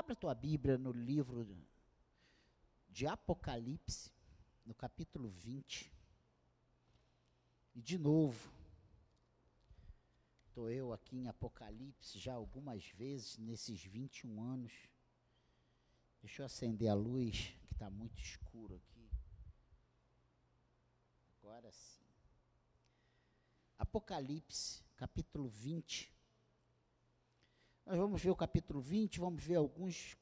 Abra tua Bíblia no livro de Apocalipse, no capítulo 20. E de novo, estou eu aqui em Apocalipse já algumas vezes nesses 21 anos. Deixa eu acender a luz, que está muito escuro aqui. Agora sim. Apocalipse, capítulo 20. Nós vamos ver o capítulo 20, vamos ver alguns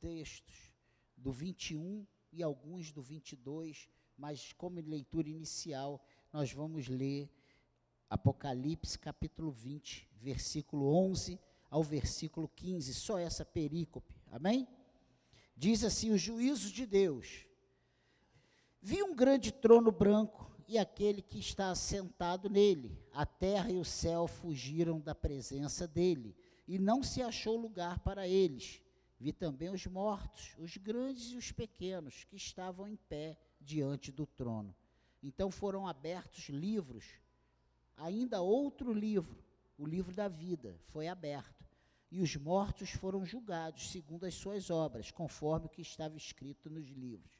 textos do 21 e alguns do 22, mas como leitura inicial, nós vamos ler Apocalipse capítulo 20, versículo 11 ao versículo 15, só essa perícope. Amém? Diz assim: os juízos de Deus. Vi um grande trono branco e aquele que está assentado nele. A terra e o céu fugiram da presença dele, e não se achou lugar para eles. Vi também os mortos, os grandes e os pequenos, que estavam em pé diante do trono. Então foram abertos livros, ainda outro livro, o livro da vida, foi aberto. E os mortos foram julgados segundo as suas obras, conforme o que estava escrito nos livros.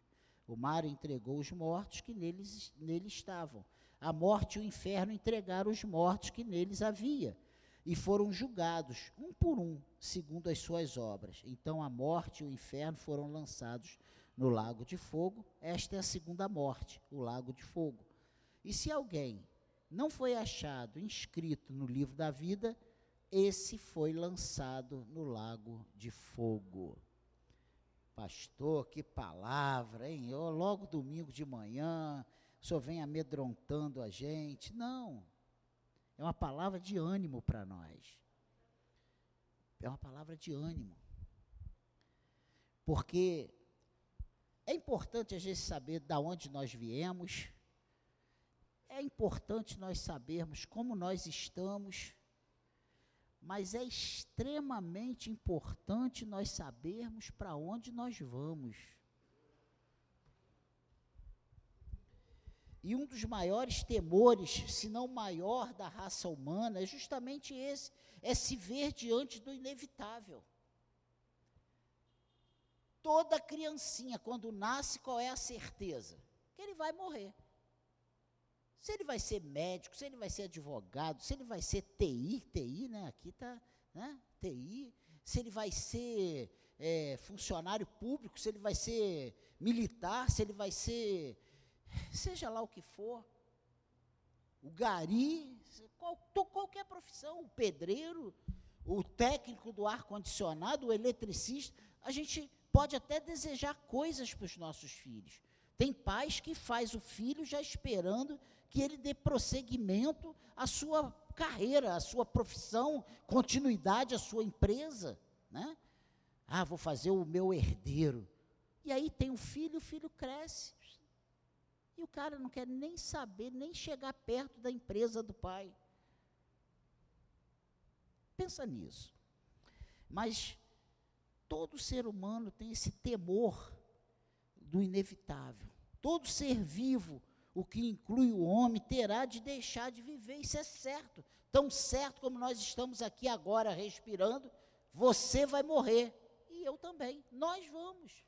O mar entregou os mortos que neles, nele estavam. A morte e o inferno entregaram os mortos que neles havia e foram julgados, um por um, segundo as suas obras. Então a morte e o inferno foram lançados no lago de fogo. Esta é a segunda morte, o lago de fogo. E se alguém não foi achado inscrito no livro da vida, esse foi lançado no lago de fogo. Pastor, que palavra, hein? Eu, logo domingo de manhã, o senhor vem amedrontando a gente. Não, é uma palavra de ânimo para nós. É uma palavra de ânimo. Porque é importante a gente saber de onde nós viemos, é importante nós sabermos como nós estamos, mas é extremamente importante nós sabermos para onde nós vamos. E um dos maiores temores, se não maior da raça humana, é justamente esse: é se ver diante do inevitável. Toda criancinha, quando nasce, qual é a certeza? Que ele vai morrer. Se ele vai ser médico, se ele vai ser advogado, se ele vai ser TI, TI, né? Aqui está, né? TI. Se ele vai ser é, funcionário público, se ele vai ser militar, se ele vai ser seja lá o que for, o gari, qual, qualquer profissão, o pedreiro, o técnico do ar-condicionado, o eletricista, a gente pode até desejar coisas para os nossos filhos. Tem pais que faz o filho já esperando que ele dê prosseguimento à sua carreira, à sua profissão, continuidade à sua empresa, né? Ah, vou fazer o meu herdeiro. E aí tem o filho, o filho cresce. E o cara não quer nem saber, nem chegar perto da empresa do pai. Pensa nisso. Mas todo ser humano tem esse temor do inevitável. Todo ser vivo, o que inclui o homem, terá de deixar de viver. Isso é certo. Tão certo como nós estamos aqui agora respirando, você vai morrer. E eu também. Nós vamos.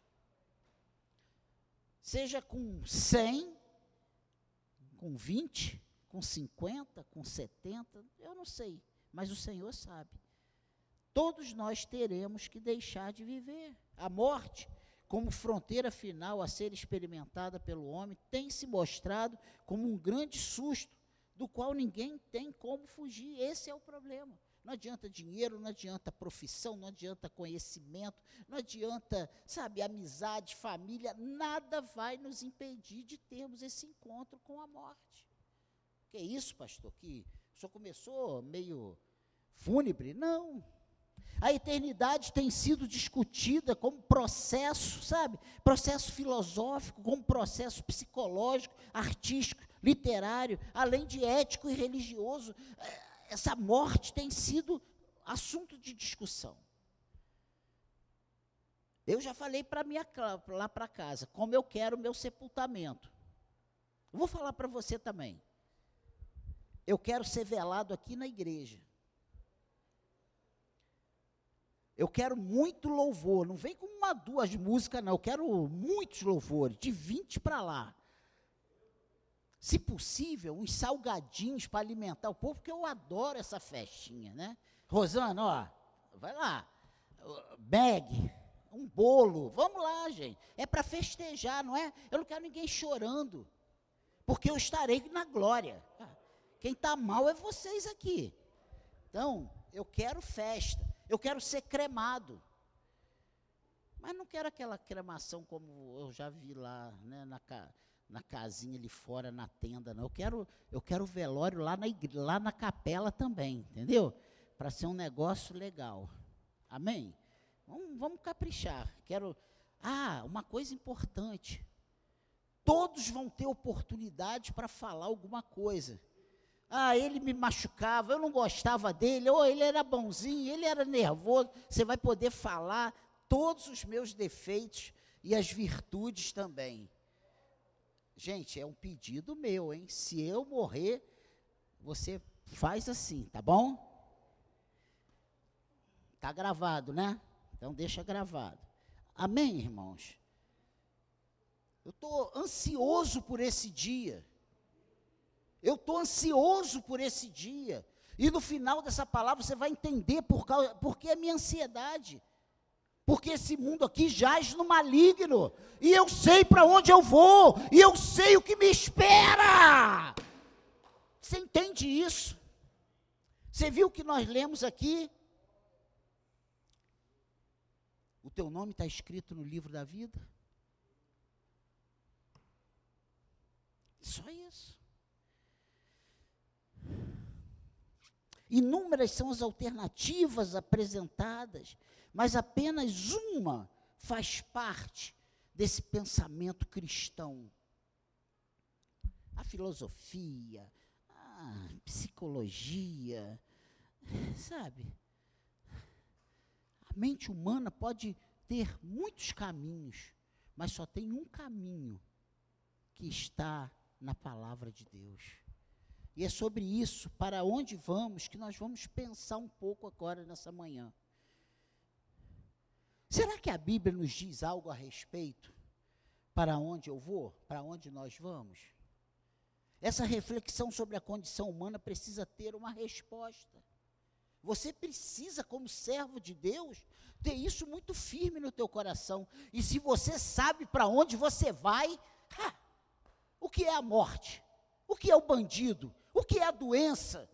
Seja com 100 com 20, com 50, com 70, eu não sei, mas o Senhor sabe. Todos nós teremos que deixar de viver. A morte, como fronteira final a ser experimentada pelo homem, tem se mostrado como um grande susto, do qual ninguém tem como fugir. Esse é o problema. Não adianta dinheiro, não adianta profissão, não adianta conhecimento, não adianta, sabe, amizade, família, nada vai nos impedir de termos esse encontro com a morte. Que é isso, pastor? Que senhor começou meio fúnebre? Não. A eternidade tem sido discutida como processo, sabe? Processo filosófico, como processo psicológico, artístico, literário, além de ético e religioso. Essa morte tem sido assunto de discussão. Eu já falei para minha lá para casa como eu quero o meu sepultamento. vou falar para você também. Eu quero ser velado aqui na igreja. Eu quero muito louvor. Não vem com uma, duas músicas, não. Eu quero muitos louvores, de 20 para lá. Se possível, uns salgadinhos para alimentar o povo, porque eu adoro essa festinha, né? Rosana, ó, vai lá. Bag, um bolo. Vamos lá, gente. É para festejar, não é? Eu não quero ninguém chorando. Porque eu estarei na glória. Quem está mal é vocês aqui. Então, eu quero festa. Eu quero ser cremado. Mas não quero aquela cremação como eu já vi lá, né, na, na casinha ali fora, na tenda, não. Eu quero, eu quero velório lá na, lá na capela também, entendeu? Para ser um negócio legal. Amém? Vamos, vamos caprichar. Quero. Ah, uma coisa importante. Todos vão ter oportunidade para falar alguma coisa. Ah, ele me machucava, eu não gostava dele, ou ele era bonzinho, ele era nervoso. Você vai poder falar todos os meus defeitos e as virtudes também. Gente, é um pedido meu, hein? Se eu morrer, você faz assim, tá bom? Tá gravado, né? Então deixa gravado. Amém, irmãos? Eu estou ansioso por esse dia. Eu estou ansioso por esse dia. E no final dessa palavra você vai entender por, causa, por que a minha ansiedade. Porque esse mundo aqui jaz no maligno. E eu sei para onde eu vou. E eu sei o que me espera. Você entende isso? Você viu o que nós lemos aqui? O teu nome está escrito no livro da vida? Só isso. Inúmeras são as alternativas apresentadas mas apenas uma faz parte desse pensamento cristão. A filosofia, a psicologia, sabe? A mente humana pode ter muitos caminhos, mas só tem um caminho que está na palavra de Deus. E é sobre isso, para onde vamos, que nós vamos pensar um pouco agora nessa manhã. Será que a Bíblia nos diz algo a respeito? Para onde eu vou? Para onde nós vamos? Essa reflexão sobre a condição humana precisa ter uma resposta. Você precisa, como servo de Deus, ter isso muito firme no teu coração. E se você sabe para onde você vai, ha, o que é a morte? O que é o bandido? O que é a doença?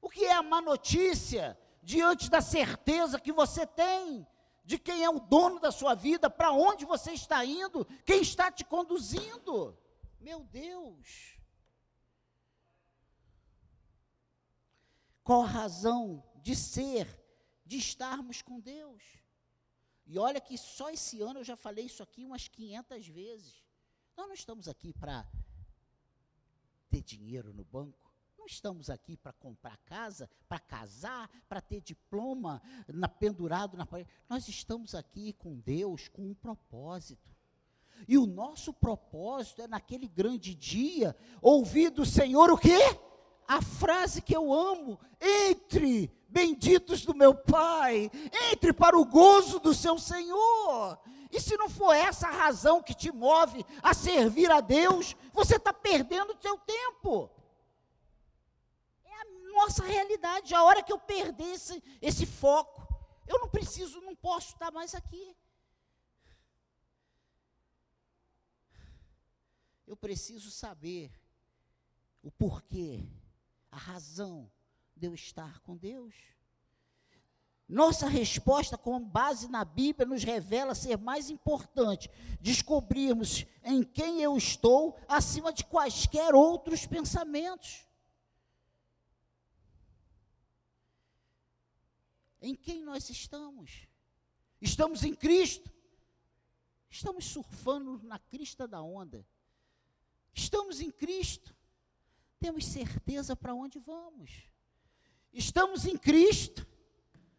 O que é a má notícia? Diante da certeza que você tem de quem é o dono da sua vida, para onde você está indo, quem está te conduzindo. Meu Deus. Qual a razão de ser, de estarmos com Deus? E olha que só esse ano eu já falei isso aqui umas 500 vezes. Nós não estamos aqui para ter dinheiro no banco. Não estamos aqui para comprar casa, para casar, para ter diploma na, pendurado na parede. Nós estamos aqui com Deus com um propósito. E o nosso propósito é naquele grande dia ouvir do Senhor o quê? A frase que eu amo: entre, benditos do meu Pai, entre para o gozo do seu Senhor. E se não for essa a razão que te move a servir a Deus, você está perdendo o seu tempo nossa realidade. A hora que eu perder esse, esse foco, eu não preciso, não posso estar mais aqui. Eu preciso saber o porquê, a razão de eu estar com Deus. Nossa resposta, com base na Bíblia, nos revela ser mais importante descobrirmos em quem eu estou acima de quaisquer outros pensamentos. Em quem nós estamos? Estamos em Cristo? Estamos surfando na crista da onda? Estamos em Cristo? Temos certeza para onde vamos? Estamos em Cristo?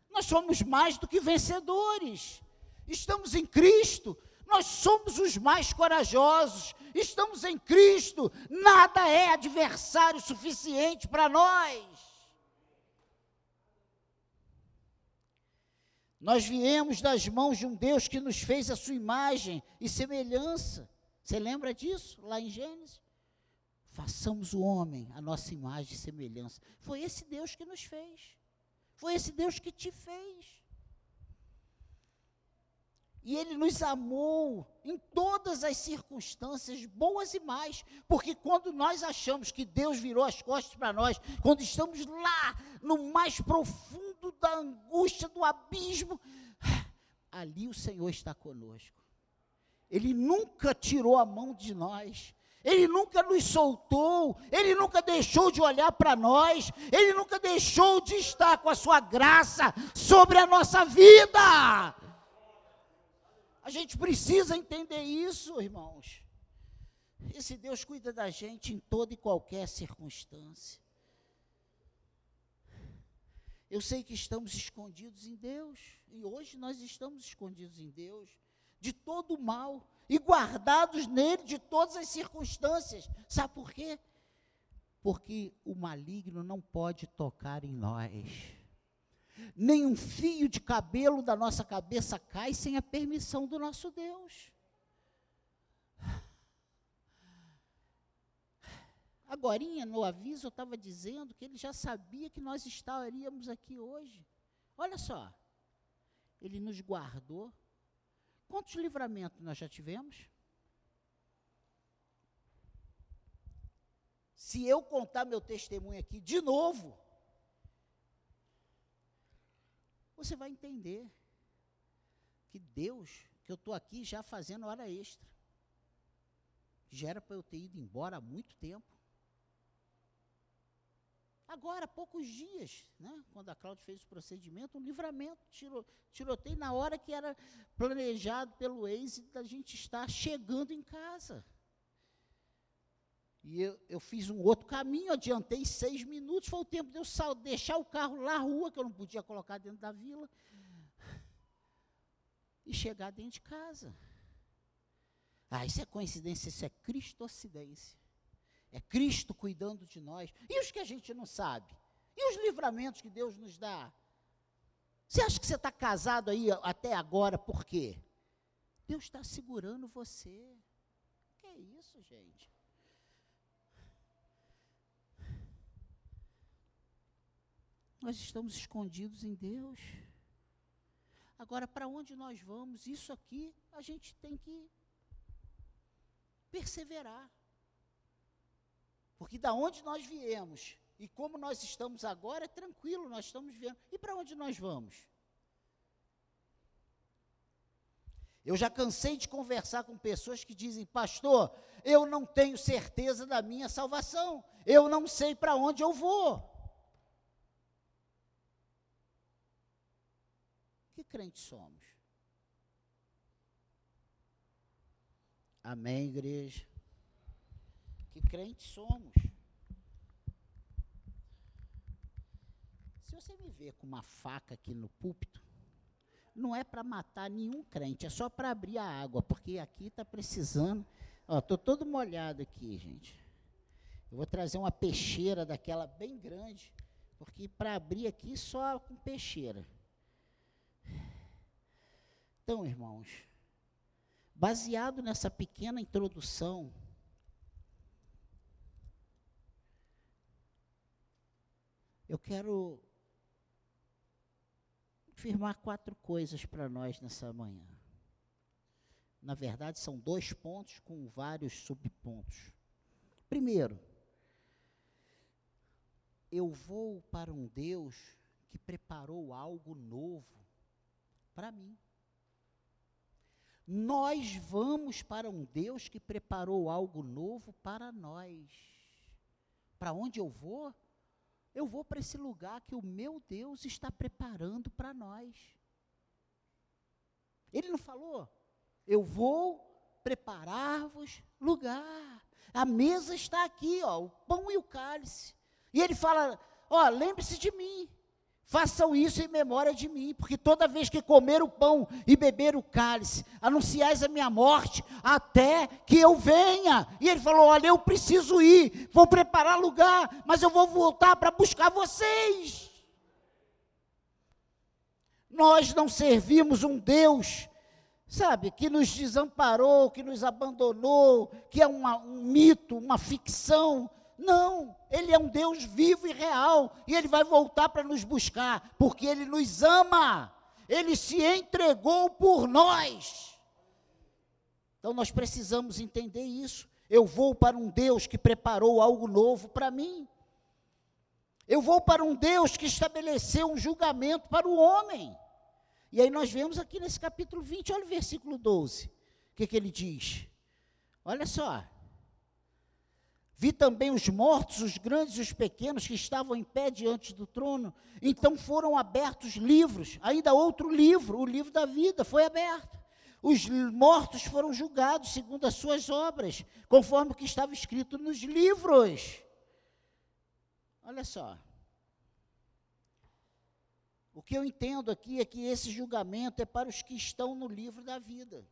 Nós somos mais do que vencedores. Estamos em Cristo? Nós somos os mais corajosos. Estamos em Cristo. Nada é adversário suficiente para nós. Nós viemos das mãos de um Deus que nos fez a sua imagem e semelhança. Você lembra disso lá em Gênesis? Façamos o homem a nossa imagem e semelhança. Foi esse Deus que nos fez. Foi esse Deus que te fez. E Ele nos amou em todas as circunstâncias, boas e mais, porque quando nós achamos que Deus virou as costas para nós, quando estamos lá no mais profundo da angústia, do abismo, ali o Senhor está conosco. Ele nunca tirou a mão de nós. Ele nunca nos soltou, ele nunca deixou de olhar para nós, ele nunca deixou de estar com a sua graça sobre a nossa vida. A gente precisa entender isso, irmãos. Esse Deus cuida da gente em toda e qualquer circunstância. Eu sei que estamos escondidos em Deus, e hoje nós estamos escondidos em Deus, de todo o mal, e guardados nele de todas as circunstâncias. Sabe por quê? Porque o maligno não pode tocar em nós nem um fio de cabelo da nossa cabeça cai sem a permissão do nosso Deus. Agora, no aviso, eu estava dizendo que ele já sabia que nós estaríamos aqui hoje. Olha só, ele nos guardou. Quantos livramentos nós já tivemos? Se eu contar meu testemunho aqui de novo, você vai entender que Deus, que eu estou aqui já fazendo hora extra, já era para eu ter ido embora há muito tempo. Agora, há poucos dias, né, quando a Cláudia fez o procedimento, um livramento, tirou, tiroteio na hora que era planejado pelo ex da gente estar chegando em casa. E eu, eu, fiz um outro caminho, adiantei seis minutos, foi o tempo de eu sal, deixar o carro lá na rua, que eu não podia colocar dentro da vila, e chegar dentro de casa. Ah, isso é coincidência, isso é cristocidência. É Cristo cuidando de nós. E os que a gente não sabe? E os livramentos que Deus nos dá? Você acha que você está casado aí até agora por quê? Deus está segurando você. Que é isso, gente? Nós estamos escondidos em Deus. Agora, para onde nós vamos? Isso aqui a gente tem que perseverar. Porque da onde nós viemos e como nós estamos agora é tranquilo, nós estamos vendo. E para onde nós vamos? Eu já cansei de conversar com pessoas que dizem, pastor, eu não tenho certeza da minha salvação, eu não sei para onde eu vou. Que crente somos? Amém, igreja? Que crente somos? Se você me ver com uma faca aqui no púlpito, não é para matar nenhum crente, é só para abrir a água, porque aqui está precisando. Estou todo molhado aqui, gente. Eu vou trazer uma peixeira daquela bem grande, porque para abrir aqui só com peixeira. Então, irmãos, baseado nessa pequena introdução, eu quero afirmar quatro coisas para nós nessa manhã. Na verdade, são dois pontos com vários subpontos. Primeiro, eu vou para um Deus que preparou algo novo para mim. Nós vamos para um Deus que preparou algo novo para nós. Para onde eu vou? Eu vou para esse lugar que o meu Deus está preparando para nós. Ele não falou? Eu vou preparar-vos lugar. A mesa está aqui, ó, o pão e o cálice. E ele fala: ó, lembre-se de mim. Façam isso em memória de mim, porque toda vez que comer o pão e beber o cálice, anunciais a minha morte até que eu venha. E ele falou: Olha, eu preciso ir, vou preparar lugar, mas eu vou voltar para buscar vocês. Nós não servimos um Deus, sabe, que nos desamparou, que nos abandonou, que é uma, um mito, uma ficção. Não, Ele é um Deus vivo e real, e Ele vai voltar para nos buscar, porque Ele nos ama, Ele se entregou por nós. Então nós precisamos entender isso. Eu vou para um Deus que preparou algo novo para mim. Eu vou para um Deus que estabeleceu um julgamento para o homem. E aí nós vemos aqui nesse capítulo 20, olha o versículo 12. O que, que ele diz? Olha só. Vi também os mortos, os grandes e os pequenos, que estavam em pé diante do trono. Então foram abertos livros, ainda outro livro, o livro da vida, foi aberto. Os mortos foram julgados segundo as suas obras, conforme o que estava escrito nos livros. Olha só. O que eu entendo aqui é que esse julgamento é para os que estão no livro da vida.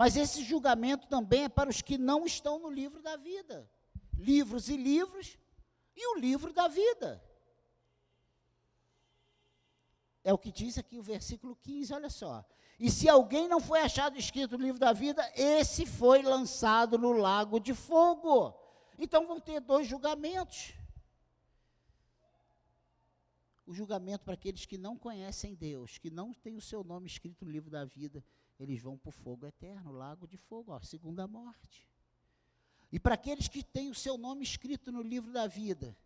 Mas esse julgamento também é para os que não estão no livro da vida. Livros e livros e o livro da vida. É o que diz aqui o versículo 15, olha só. E se alguém não foi achado escrito no livro da vida, esse foi lançado no lago de fogo. Então vão ter dois julgamentos o julgamento para aqueles que não conhecem Deus, que não têm o seu nome escrito no livro da vida, eles vão para o fogo eterno, lago de fogo, ó, segunda morte. E para aqueles que têm o seu nome escrito no livro da vida,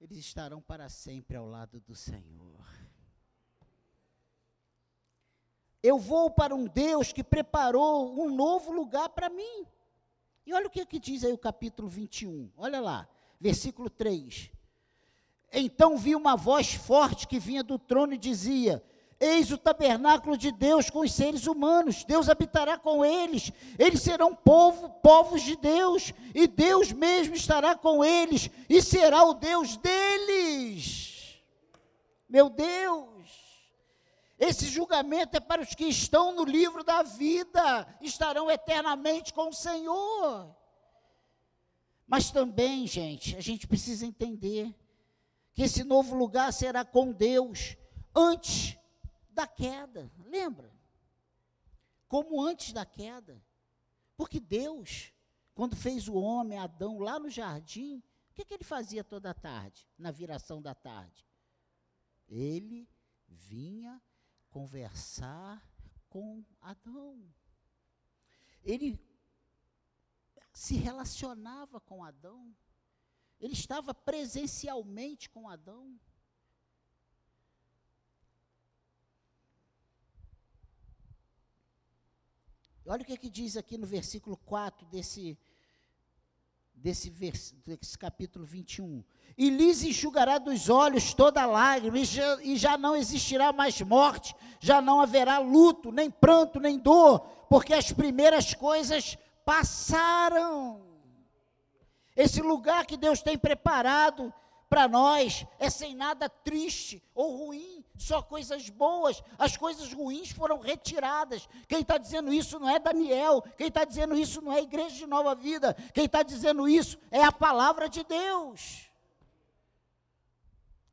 eles estarão para sempre ao lado do Senhor. Eu vou para um Deus que preparou um novo lugar para mim. E olha o que, que diz aí o capítulo 21. Olha lá, versículo 3. Então vi uma voz forte que vinha do trono e dizia: Eis o tabernáculo de Deus com os seres humanos. Deus habitará com eles. Eles serão povo, povos de Deus, e Deus mesmo estará com eles e será o Deus deles. Meu Deus! Esse julgamento é para os que estão no livro da vida, estarão eternamente com o Senhor. Mas também, gente, a gente precisa entender que esse novo lugar será com Deus antes da queda. Lembra? Como antes da queda. Porque Deus, quando fez o homem, Adão, lá no jardim, o que, que ele fazia toda a tarde, na viração da tarde? Ele vinha conversar com Adão. Ele se relacionava com Adão. Ele estava presencialmente com Adão. Olha o que, é que diz aqui no versículo 4 desse, desse, vers, desse capítulo 21. E lhes enxugará dos olhos toda lágrima, e já, e já não existirá mais morte, já não haverá luto, nem pranto, nem dor, porque as primeiras coisas passaram. Esse lugar que Deus tem preparado para nós é sem nada triste ou ruim, só coisas boas. As coisas ruins foram retiradas. Quem está dizendo isso não é Daniel, quem está dizendo isso não é a Igreja de Nova Vida, quem está dizendo isso é a palavra de Deus.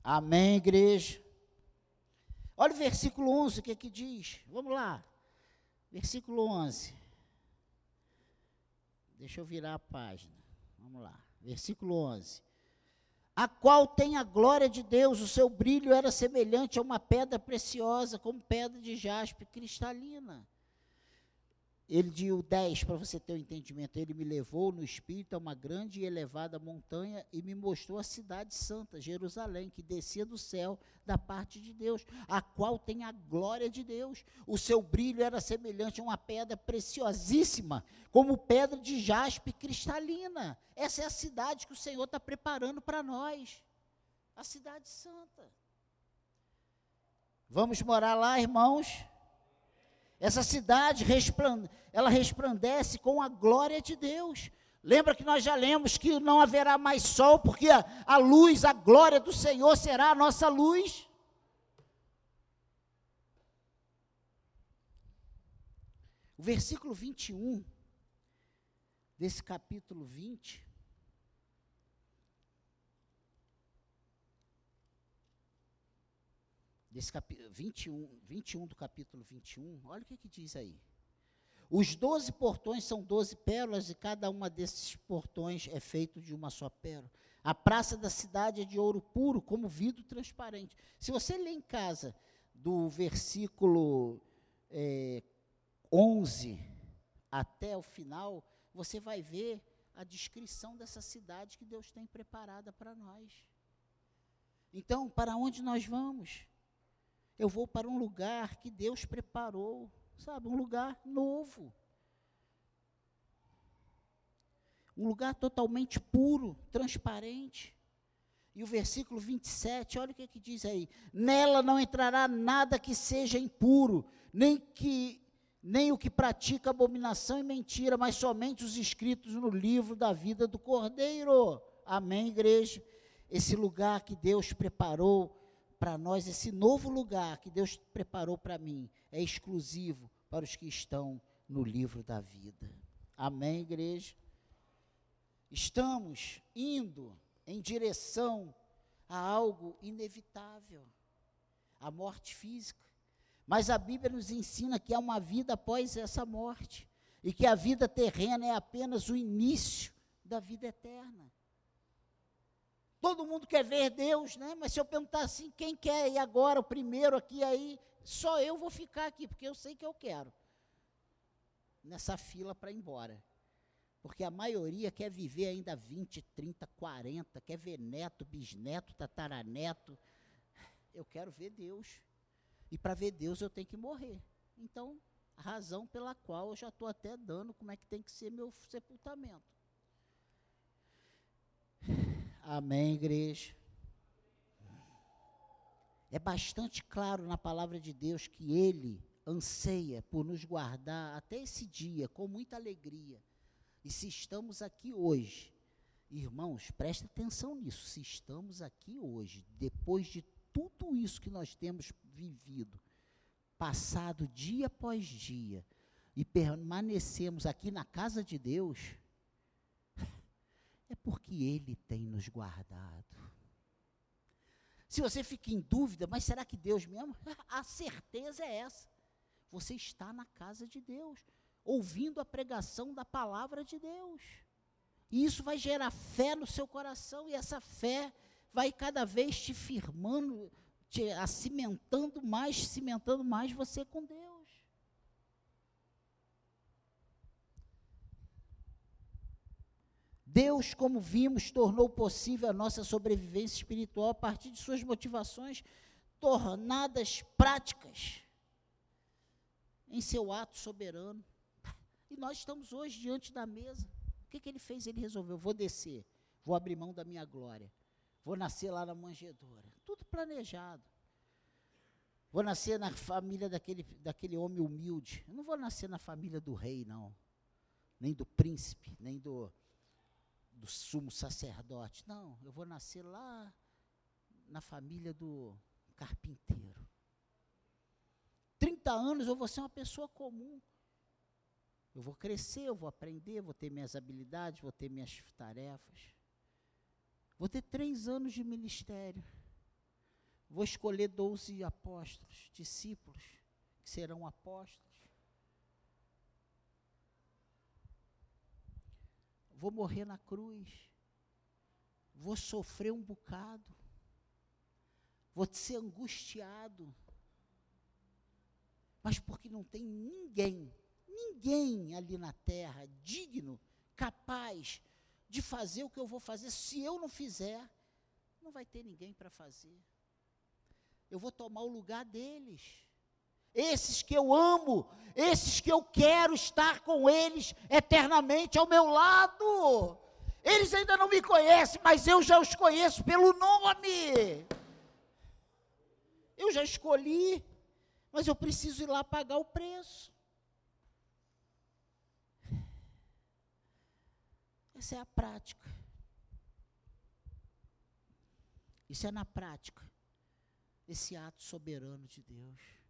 Amém, igreja? Olha o versículo 11, o que, é que diz? Vamos lá. Versículo 11. Deixa eu virar a página. Vamos lá, versículo 11. A qual tem a glória de Deus, o seu brilho era semelhante a uma pedra preciosa, como pedra de jaspe cristalina. Ele deu 10 para você ter o um entendimento. Ele me levou no espírito a uma grande e elevada montanha e me mostrou a cidade santa, Jerusalém, que descia do céu da parte de Deus, a qual tem a glória de Deus. O seu brilho era semelhante a uma pedra preciosíssima, como pedra de jaspe cristalina. Essa é a cidade que o Senhor está preparando para nós. A cidade santa. Vamos morar lá, irmãos? Essa cidade ela resplandece com a glória de Deus. Lembra que nós já lemos que não haverá mais sol, porque a, a luz, a glória do Senhor será a nossa luz. O versículo 21 desse capítulo 20 desse capítulo 21, 21 do capítulo 21, olha o que, que diz aí. Os doze portões são doze pérolas e cada uma desses portões é feito de uma só pérola. A praça da cidade é de ouro puro, como vidro transparente. Se você ler em casa do versículo é, 11 até o final, você vai ver a descrição dessa cidade que Deus tem preparada para nós. Então, para onde nós vamos? Eu vou para um lugar que Deus preparou, sabe? Um lugar novo. Um lugar totalmente puro, transparente. E o versículo 27, olha o que, que diz aí: Nela não entrará nada que seja impuro, nem que nem o que pratica abominação e mentira, mas somente os escritos no livro da vida do Cordeiro. Amém, igreja? Esse lugar que Deus preparou para nós, esse novo lugar que Deus preparou para mim, é exclusivo para os que estão no livro da vida. Amém, igreja? Estamos indo em direção a algo inevitável a morte física. Mas a Bíblia nos ensina que há uma vida após essa morte e que a vida terrena é apenas o início da vida eterna. Todo mundo quer ver Deus, né? Mas se eu perguntar assim, quem quer ir agora, o primeiro aqui, aí, só eu vou ficar aqui, porque eu sei que eu quero. Nessa fila para ir embora. Porque a maioria quer viver ainda 20, 30, 40, quer ver neto, bisneto, tataraneto. Eu quero ver Deus. E para ver Deus eu tenho que morrer. Então, a razão pela qual eu já estou até dando como é que tem que ser meu sepultamento. Amém, igreja. É bastante claro na palavra de Deus que Ele anseia por nos guardar até esse dia com muita alegria. E se estamos aqui hoje, irmãos, preste atenção nisso. Se estamos aqui hoje, depois de tudo isso que nós temos vivido, passado dia após dia, e permanecemos aqui na casa de Deus, porque Ele tem nos guardado. Se você fica em dúvida, mas será que Deus me ama? A certeza é essa. Você está na casa de Deus, ouvindo a pregação da palavra de Deus. E isso vai gerar fé no seu coração, e essa fé vai cada vez te firmando, te cimentando mais, cimentando mais você com Deus. Deus, como vimos, tornou possível a nossa sobrevivência espiritual a partir de suas motivações tornadas práticas em seu ato soberano. E nós estamos hoje diante da mesa. O que, que ele fez? Ele resolveu: vou descer, vou abrir mão da minha glória, Vou nascer lá na manjedoura. Tudo planejado. Vou nascer na família daquele, daquele homem humilde. Eu não vou nascer na família do rei, não. Nem do príncipe, nem do, do sumo sacerdote. Não, eu vou nascer lá na família do carpinteiro. 30 anos eu vou ser uma pessoa comum. Eu vou crescer, eu vou aprender, vou ter minhas habilidades, vou ter minhas tarefas. Vou ter três anos de ministério. Vou escolher doze apóstolos, discípulos, que serão apóstolos. Vou morrer na cruz. Vou sofrer um bocado. Vou ser angustiado. Mas porque não tem ninguém, ninguém ali na terra digno, capaz de fazer o que eu vou fazer. Se eu não fizer, não vai ter ninguém para fazer. Eu vou tomar o lugar deles. Esses que eu amo, esses que eu quero estar com eles eternamente ao meu lado. Eles ainda não me conhecem, mas eu já os conheço pelo nome. Eu já escolhi, mas eu preciso ir lá pagar o preço. Essa é a prática. Isso é na prática. Esse ato soberano de Deus.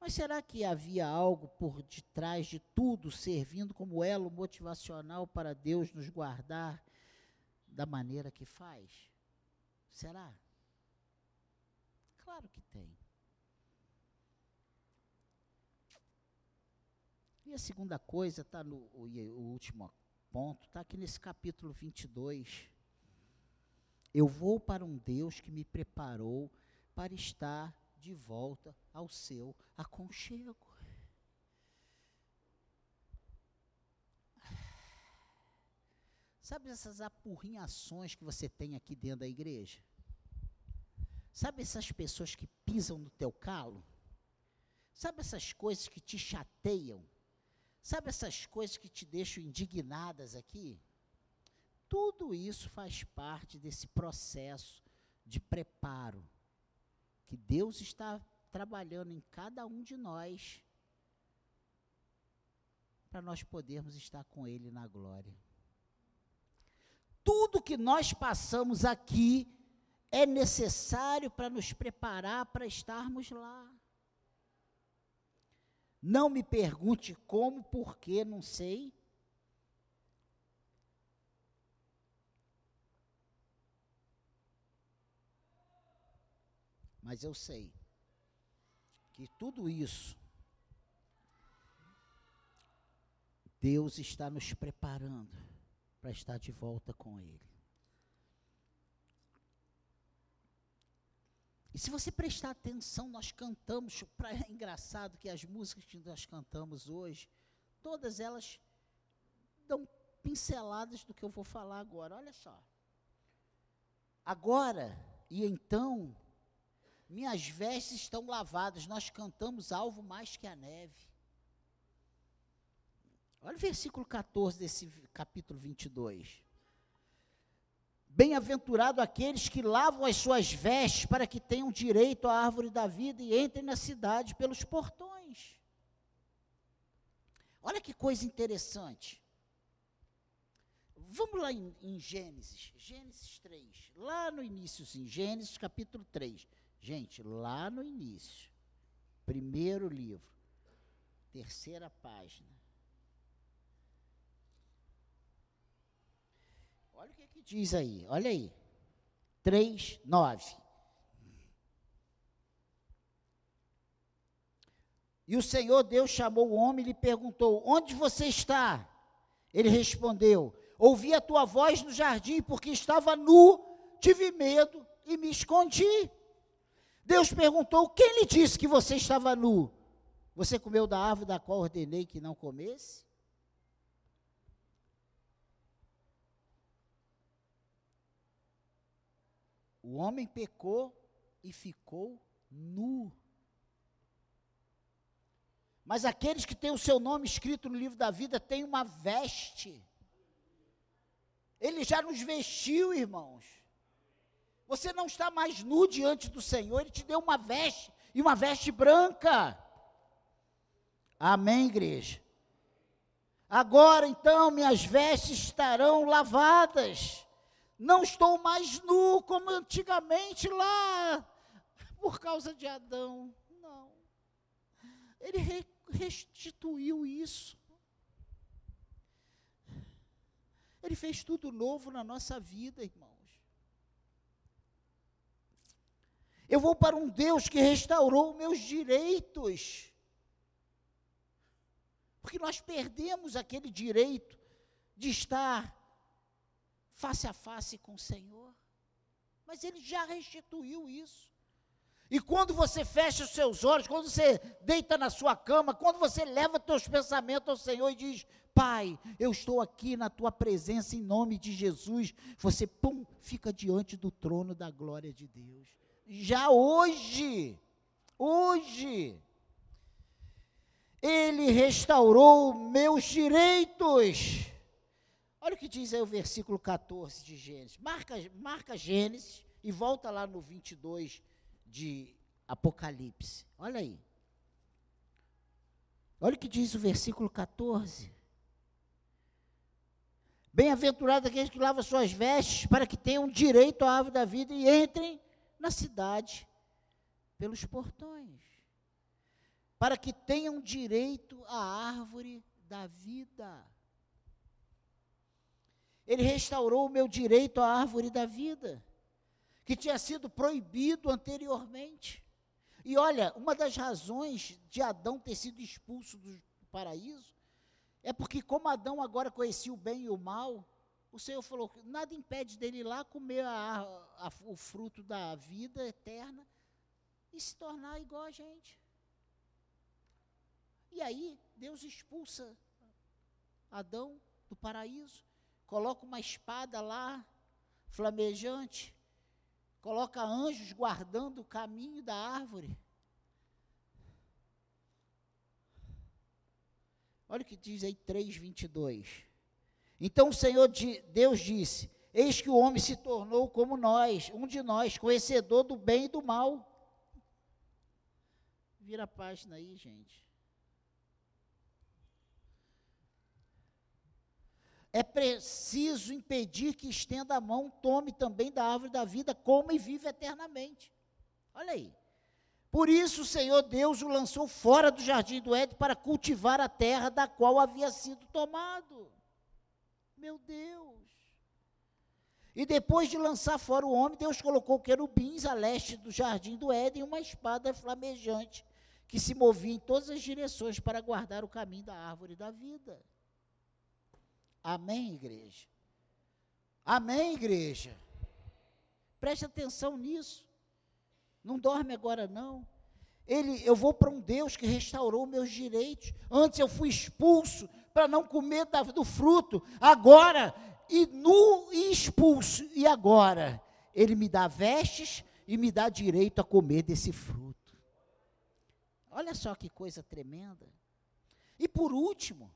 Mas será que havia algo por detrás de tudo servindo como elo motivacional para Deus nos guardar da maneira que faz? Será? Claro que tem. E a segunda coisa, está no o, o último ponto, está aqui nesse capítulo 22. Eu vou para um Deus que me preparou para estar de volta ao seu aconchego. Sabe essas apurrinhações que você tem aqui dentro da igreja? Sabe essas pessoas que pisam no teu calo? Sabe essas coisas que te chateiam? Sabe essas coisas que te deixam indignadas aqui? Tudo isso faz parte desse processo de preparo que Deus está trabalhando em cada um de nós para nós podermos estar com Ele na glória tudo que nós passamos aqui é necessário para nos preparar para estarmos lá. Não me pergunte como, porquê, não sei. Mas eu sei que tudo isso Deus está nos preparando para estar de volta com Ele. E se você prestar atenção, nós cantamos, é engraçado que as músicas que nós cantamos hoje, todas elas dão pinceladas do que eu vou falar agora. Olha só. Agora e então, minhas vestes estão lavadas, nós cantamos alvo mais que a neve. Olha o versículo 14 desse capítulo 22. Bem-aventurado aqueles que lavam as suas vestes para que tenham direito à árvore da vida e entrem na cidade pelos portões. Olha que coisa interessante. Vamos lá em, em Gênesis, Gênesis 3, lá no início, sim, Gênesis capítulo 3. Gente, lá no início, primeiro livro, terceira página. Olha o que, que diz aí, olha aí. 3, 9. E o Senhor Deus chamou o homem e lhe perguntou: Onde você está? Ele respondeu: Ouvi a tua voz no jardim, porque estava nu, tive medo e me escondi. Deus perguntou: Quem lhe disse que você estava nu? Você comeu da árvore da qual ordenei que não comesse? O homem pecou e ficou nu. Mas aqueles que têm o seu nome escrito no livro da vida têm uma veste. Ele já nos vestiu, irmãos. Você não está mais nu diante do Senhor, Ele te deu uma veste, e uma veste branca. Amém, igreja? Agora então minhas vestes estarão lavadas não estou mais nu como antigamente lá, por causa de Adão. Não. Ele re restituiu isso. Ele fez tudo novo na nossa vida, irmãos. Eu vou para um Deus que restaurou meus direitos. Porque nós perdemos aquele direito de estar face a face com o Senhor. Mas Ele já restituiu isso. E quando você fecha os seus olhos, quando você deita na sua cama, quando você leva teus pensamentos ao Senhor e diz: Pai, eu estou aqui na tua presença em nome de Jesus, você, pum, fica diante do trono da glória de Deus. Já hoje, hoje, Ele restaurou meus direitos. Olha o que diz aí o versículo 14 de Gênesis. Marca, marca Gênesis e volta lá no 22 de Apocalipse. Olha aí. Olha o que diz o versículo 14. Bem-aventurado aqueles que lavam suas vestes, para que tenham direito à árvore da vida e entrem na cidade pelos portões. Para que tenham direito à árvore da vida. Ele restaurou o meu direito à árvore da vida. que tinha sido proibido anteriormente. E olha, uma das razões de Adão ter sido expulso do paraíso é porque, como Adão agora conhecia o bem e o mal, o Senhor falou que nada impede dele ir lá comer a, a, o fruto da vida eterna e se tornar igual a gente. E aí, Deus expulsa Adão do paraíso, coloca uma espada lá, flamejante, coloca anjos guardando o caminho da árvore. Olha o que diz aí 3:22. Então o Senhor Deus disse: Eis que o homem se tornou como nós, um de nós, conhecedor do bem e do mal. Vira a página aí, gente. É preciso impedir que estenda a mão, tome também da árvore da vida, coma e vive eternamente. Olha aí. Por isso o Senhor Deus o lançou fora do jardim do Éden para cultivar a terra da qual havia sido tomado. Meu Deus. E depois de lançar fora o homem, Deus colocou querubins a leste do jardim do Éden uma espada flamejante que se movia em todas as direções para guardar o caminho da árvore da vida. Amém, igreja? Amém, igreja? Preste atenção nisso. Não dorme agora não. Ele, eu vou para um Deus que restaurou meus direitos. Antes eu fui expulso para não comer da, do fruto. Agora, e nu e expulso. E agora, ele me dá vestes e me dá direito a comer desse fruto. Olha só que coisa tremenda. E por último,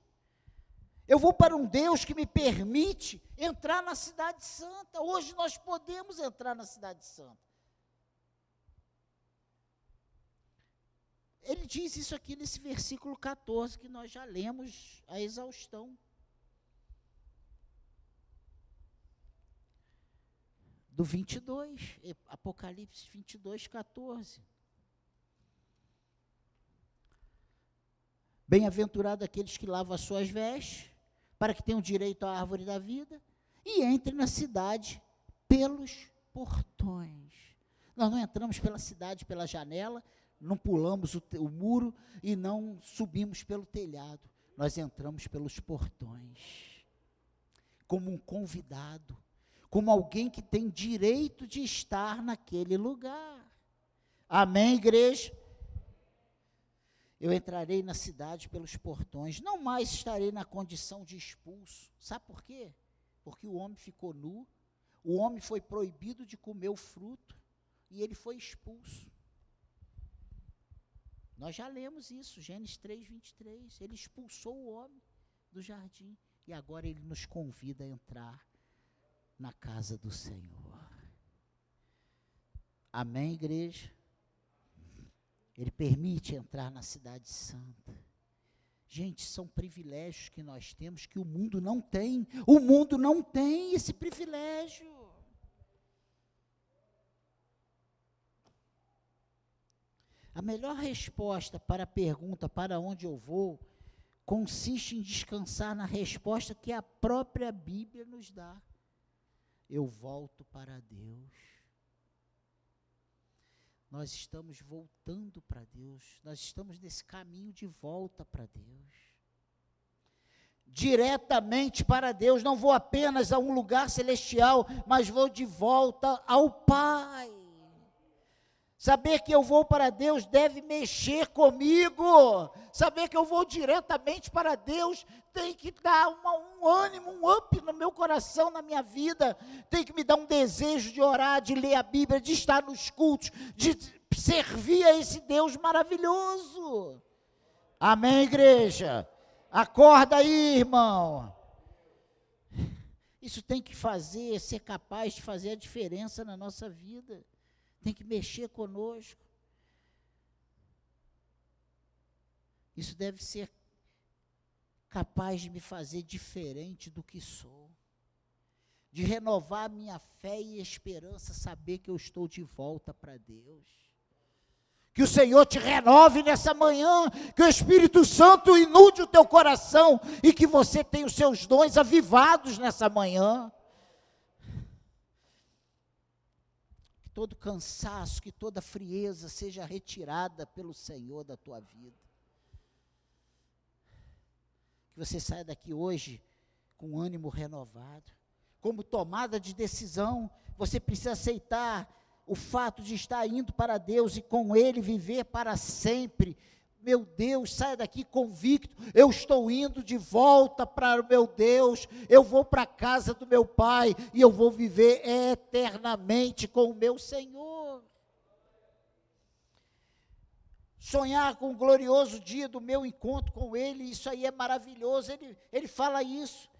eu vou para um Deus que me permite entrar na Cidade Santa. Hoje nós podemos entrar na Cidade Santa. Ele diz isso aqui nesse versículo 14 que nós já lemos a exaustão. Do 22, Apocalipse 22, 14. Bem-aventurado aqueles que lavam as suas vestes, para que tenham direito à árvore da vida, e entrem na cidade pelos portões. Nós não entramos pela cidade pela janela, não pulamos o, o muro e não subimos pelo telhado. Nós entramos pelos portões, como um convidado, como alguém que tem direito de estar naquele lugar. Amém, igreja? Eu entrarei na cidade pelos portões, não mais estarei na condição de expulso. Sabe por quê? Porque o homem ficou nu, o homem foi proibido de comer o fruto e ele foi expulso. Nós já lemos isso, Gênesis 3, 23. Ele expulsou o homem do jardim e agora ele nos convida a entrar na casa do Senhor. Amém, igreja? Ele permite entrar na Cidade Santa. Gente, são privilégios que nós temos que o mundo não tem. O mundo não tem esse privilégio. A melhor resposta para a pergunta para onde eu vou consiste em descansar na resposta que a própria Bíblia nos dá. Eu volto para Deus. Nós estamos voltando para Deus, nós estamos nesse caminho de volta para Deus. Diretamente para Deus, não vou apenas a um lugar celestial, mas vou de volta ao Pai. Saber que eu vou para Deus deve mexer comigo. Saber que eu vou diretamente para Deus tem que dar uma, um ânimo, um up no meu coração, na minha vida. Tem que me dar um desejo de orar, de ler a Bíblia, de estar nos cultos, de servir a esse Deus maravilhoso. Amém, igreja? Acorda aí, irmão. Isso tem que fazer, ser capaz de fazer a diferença na nossa vida tem que mexer conosco. Isso deve ser capaz de me fazer diferente do que sou, de renovar minha fé e esperança, saber que eu estou de volta para Deus. Que o Senhor te renove nessa manhã, que o Espírito Santo inunde o teu coração e que você tenha os seus dons avivados nessa manhã. Todo cansaço, que toda frieza seja retirada pelo Senhor da tua vida. Que você saia daqui hoje com ânimo renovado. Como tomada de decisão, você precisa aceitar o fato de estar indo para Deus e com Ele viver para sempre. Meu Deus, saia daqui convicto. Eu estou indo de volta para o meu Deus. Eu vou para a casa do meu Pai e eu vou viver eternamente com o meu Senhor. Sonhar com o glorioso dia do meu encontro com Ele, isso aí é maravilhoso. Ele, ele fala isso.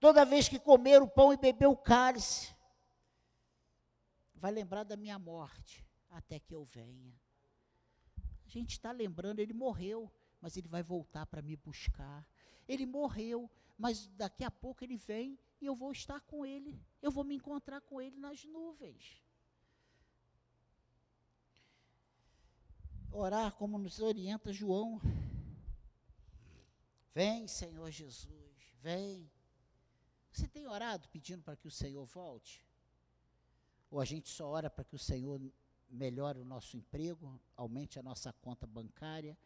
Toda vez que comer o pão e beber o cálice, vai lembrar da minha morte, até que eu venha. A gente está lembrando, ele morreu, mas ele vai voltar para me buscar. Ele morreu, mas daqui a pouco ele vem e eu vou estar com ele. Eu vou me encontrar com ele nas nuvens. Orar como nos orienta João. Vem, Senhor Jesus, vem. Você tem orado pedindo para que o Senhor volte? Ou a gente só ora para que o Senhor melhore o nosso emprego, aumente a nossa conta bancária,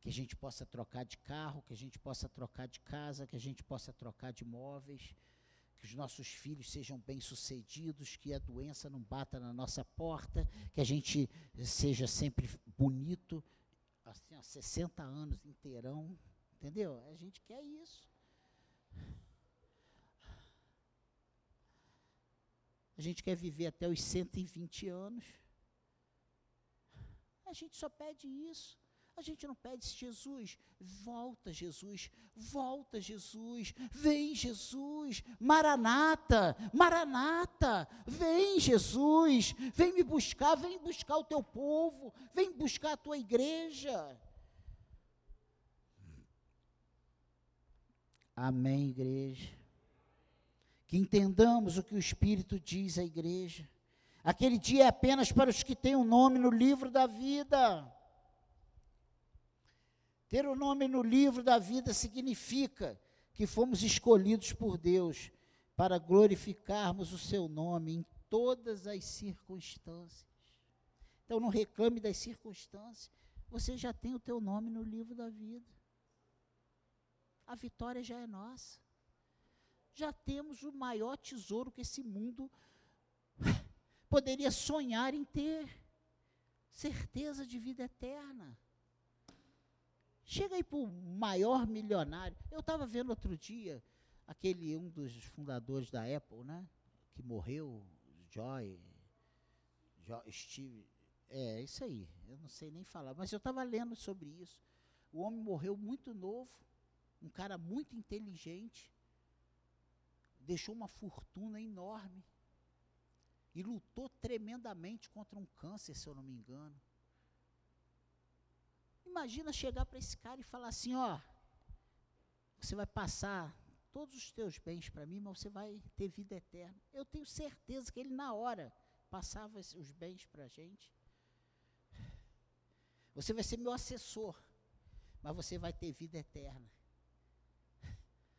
que a gente possa trocar de carro, que a gente possa trocar de casa, que a gente possa trocar de imóveis, que os nossos filhos sejam bem-sucedidos, que a doença não bata na nossa porta, que a gente seja sempre bonito, assim, há 60 anos inteirão, entendeu? A gente quer isso. A gente quer viver até os 120 anos. A gente só pede isso. A gente não pede Jesus, volta Jesus, volta Jesus, vem Jesus, Maranata, Maranata, vem Jesus, vem me buscar, vem buscar o teu povo, vem buscar a tua igreja. Amém, igreja que entendamos o que o Espírito diz à igreja. Aquele dia é apenas para os que têm o um nome no livro da vida. Ter o um nome no livro da vida significa que fomos escolhidos por Deus para glorificarmos o seu nome em todas as circunstâncias. Então não reclame das circunstâncias. Você já tem o teu nome no livro da vida. A vitória já é nossa já temos o maior tesouro que esse mundo poderia sonhar em ter certeza de vida eterna. Chega aí para o maior milionário. Eu estava vendo outro dia aquele um dos fundadores da Apple, né? Que morreu, Joy, Joy Steve. É, isso aí. Eu não sei nem falar, mas eu estava lendo sobre isso. O homem morreu muito novo, um cara muito inteligente, deixou uma fortuna enorme e lutou tremendamente contra um câncer, se eu não me engano. Imagina chegar para esse cara e falar assim: ó, você vai passar todos os teus bens para mim, mas você vai ter vida eterna. Eu tenho certeza que ele, na hora, passava os bens para a gente. Você vai ser meu assessor, mas você vai ter vida eterna.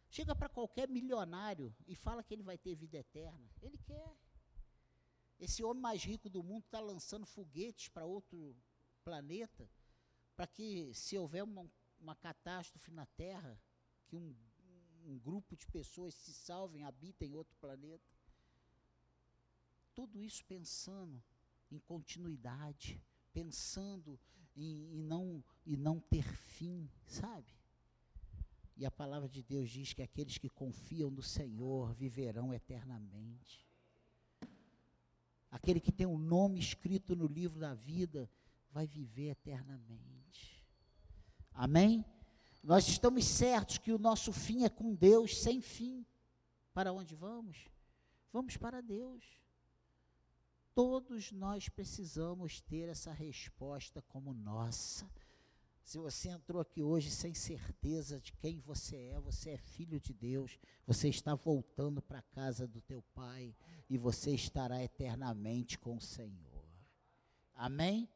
Chega para qualquer milionário e fala que ele vai ter vida eterna. Ele quer. Esse homem mais rico do mundo está lançando foguetes para outro planeta, para que, se houver uma, uma catástrofe na Terra, que um, um grupo de pessoas se salvem, habitem outro planeta. Tudo isso pensando em continuidade, pensando em, em, não, em não ter fim, sabe? E a palavra de Deus diz que aqueles que confiam no Senhor viverão eternamente. Aquele que tem o um nome escrito no livro da vida vai viver eternamente. Amém? Nós estamos certos que o nosso fim é com Deus, sem fim. Para onde vamos? Vamos para Deus. Todos nós precisamos ter essa resposta como nossa. Se você entrou aqui hoje sem certeza de quem você é, você é filho de Deus, você está voltando para a casa do teu Pai e você estará eternamente com o Senhor. Amém?